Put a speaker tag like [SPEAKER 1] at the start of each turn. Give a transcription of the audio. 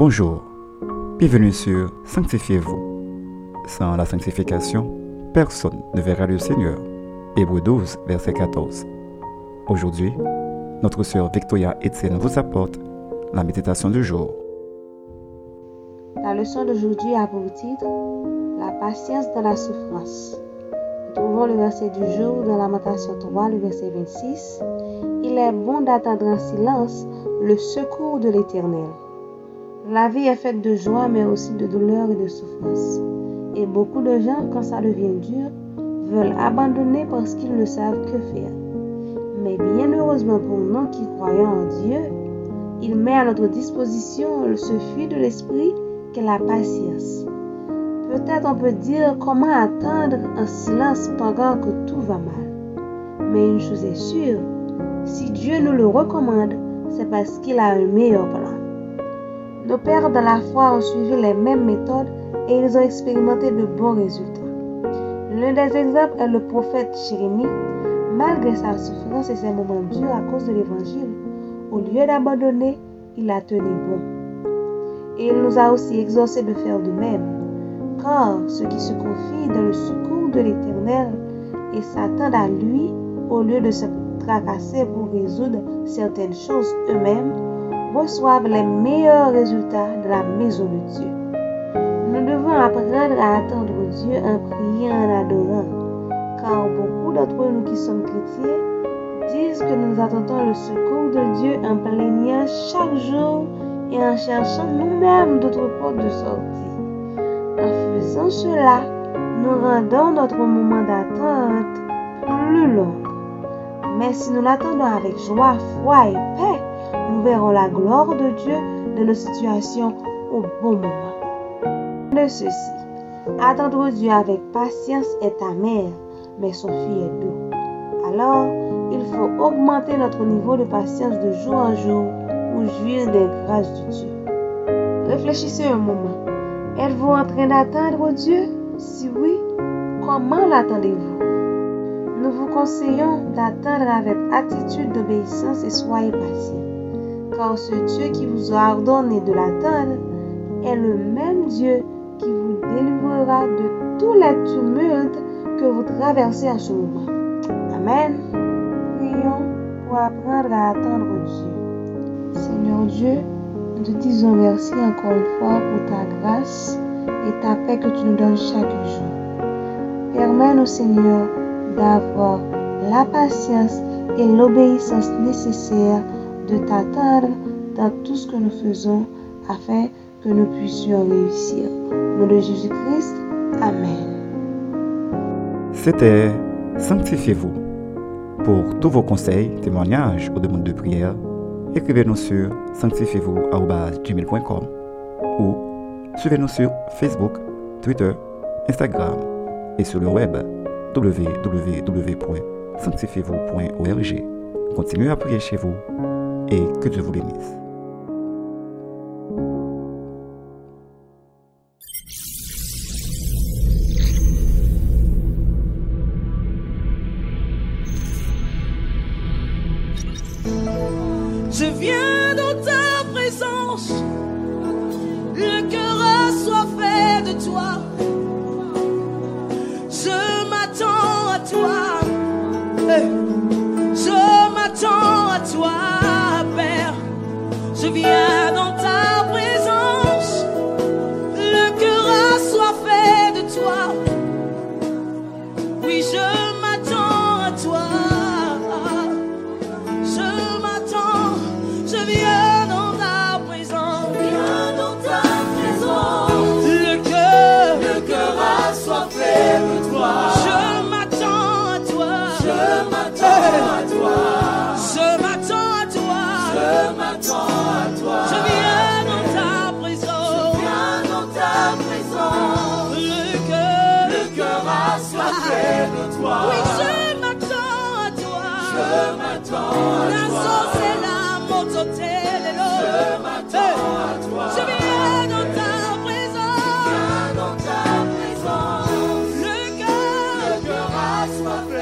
[SPEAKER 1] Bonjour, bienvenue sur Sanctifiez-vous. Sans la sanctification, personne ne verra le Seigneur. Hébreu 12, verset 14. Aujourd'hui, notre sœur Victoria Etienne vous apporte la méditation du jour.
[SPEAKER 2] La leçon d'aujourd'hui a pour titre La patience dans la souffrance. Nous trouvons le verset du jour dans Lamentation 3, le verset 26. Il est bon d'attendre en silence le secours de l'Éternel. La vie est faite de joie, mais aussi de douleur et de souffrance. Et beaucoup de gens, quand ça devient dur, veulent abandonner parce qu'ils ne savent que faire. Mais bien heureusement pour nous qui croyons en Dieu, il met à notre disposition ce fruit de l'esprit qu'est la patience. Peut-être on peut dire comment attendre en silence pendant que tout va mal. Mais une chose est sûre, si Dieu nous le recommande, c'est parce qu'il a un meilleur plan. Nos pères de la foi ont suivi les mêmes méthodes et ils ont expérimenté de bons résultats. L'un des exemples est le prophète Jérémie. Malgré sa souffrance et ses moments durs à cause de l'évangile, au lieu d'abandonner, il a tenu bon. Et il nous a aussi exhorté de faire de même, car ceux qui se confient dans le secours de l'Éternel et s'attendent à lui, au lieu de se tracasser pour résoudre certaines choses eux-mêmes, reçoivent les meilleurs résultats de la maison de Dieu. Nous devons apprendre à attendre Dieu en priant, en adorant, car beaucoup d'entre nous qui sommes chrétiens disent que nous attendons le secours de Dieu en plaignant chaque jour et en cherchant nous-mêmes d'autres portes de sortie. En faisant cela, nous rendons notre moment d'attente plus long. Mais si nous l'attendons avec joie, foi et paix, nous verrons la gloire de Dieu dans nos situations au bon moment. De ceci, attendre Dieu avec patience est amer, mais son fruit est doux. Alors, il faut augmenter notre niveau de patience de jour en jour pour jouir des grâces de Dieu. Réfléchissez un moment. Êtes-vous en train d'attendre Dieu? Si oui, comment l'attendez-vous? Nous vous conseillons d'attendre avec attitude d'obéissance et soyez patient car ce Dieu qui vous a ordonné de l'attendre est le même Dieu qui vous délivrera de tous les tumultes que vous traversez en ce moment. Amen. Prions pour apprendre à attendre Dieu. Seigneur Dieu, nous te disons merci encore une fois pour ta grâce et ta paix que tu nous donnes chaque jour. Permets-nous, Seigneur, d'avoir la patience et l'obéissance nécessaires de t'attendre dans tout ce que nous faisons afin que nous puissions réussir. Au nom de Jésus-Christ, Amen.
[SPEAKER 1] C'était Sanctifiez-vous. Pour tous vos conseils, témoignages ou demandes de prière, écrivez-nous sur sanctifiez-vous.gmail.com ou suivez-nous sur Facebook, Twitter, Instagram et sur le web www.sanctifiez-vous.org. Continuez à prier chez vous et que Dieu vous bénisse.
[SPEAKER 3] Je viens dans ta présence, le cœur assoiffé de toi. Je m'attends à toi. Je m'attends à toi. Je Oui, je m'attends à toi. Je m'attends à toi.
[SPEAKER 4] La sauce
[SPEAKER 3] est là, mon hôtel.
[SPEAKER 4] Je m'attends à toi.
[SPEAKER 3] Je viens dans ta présence.
[SPEAKER 4] Viens dans ta présence.
[SPEAKER 3] Le cœur,
[SPEAKER 4] le cœur assoiffé.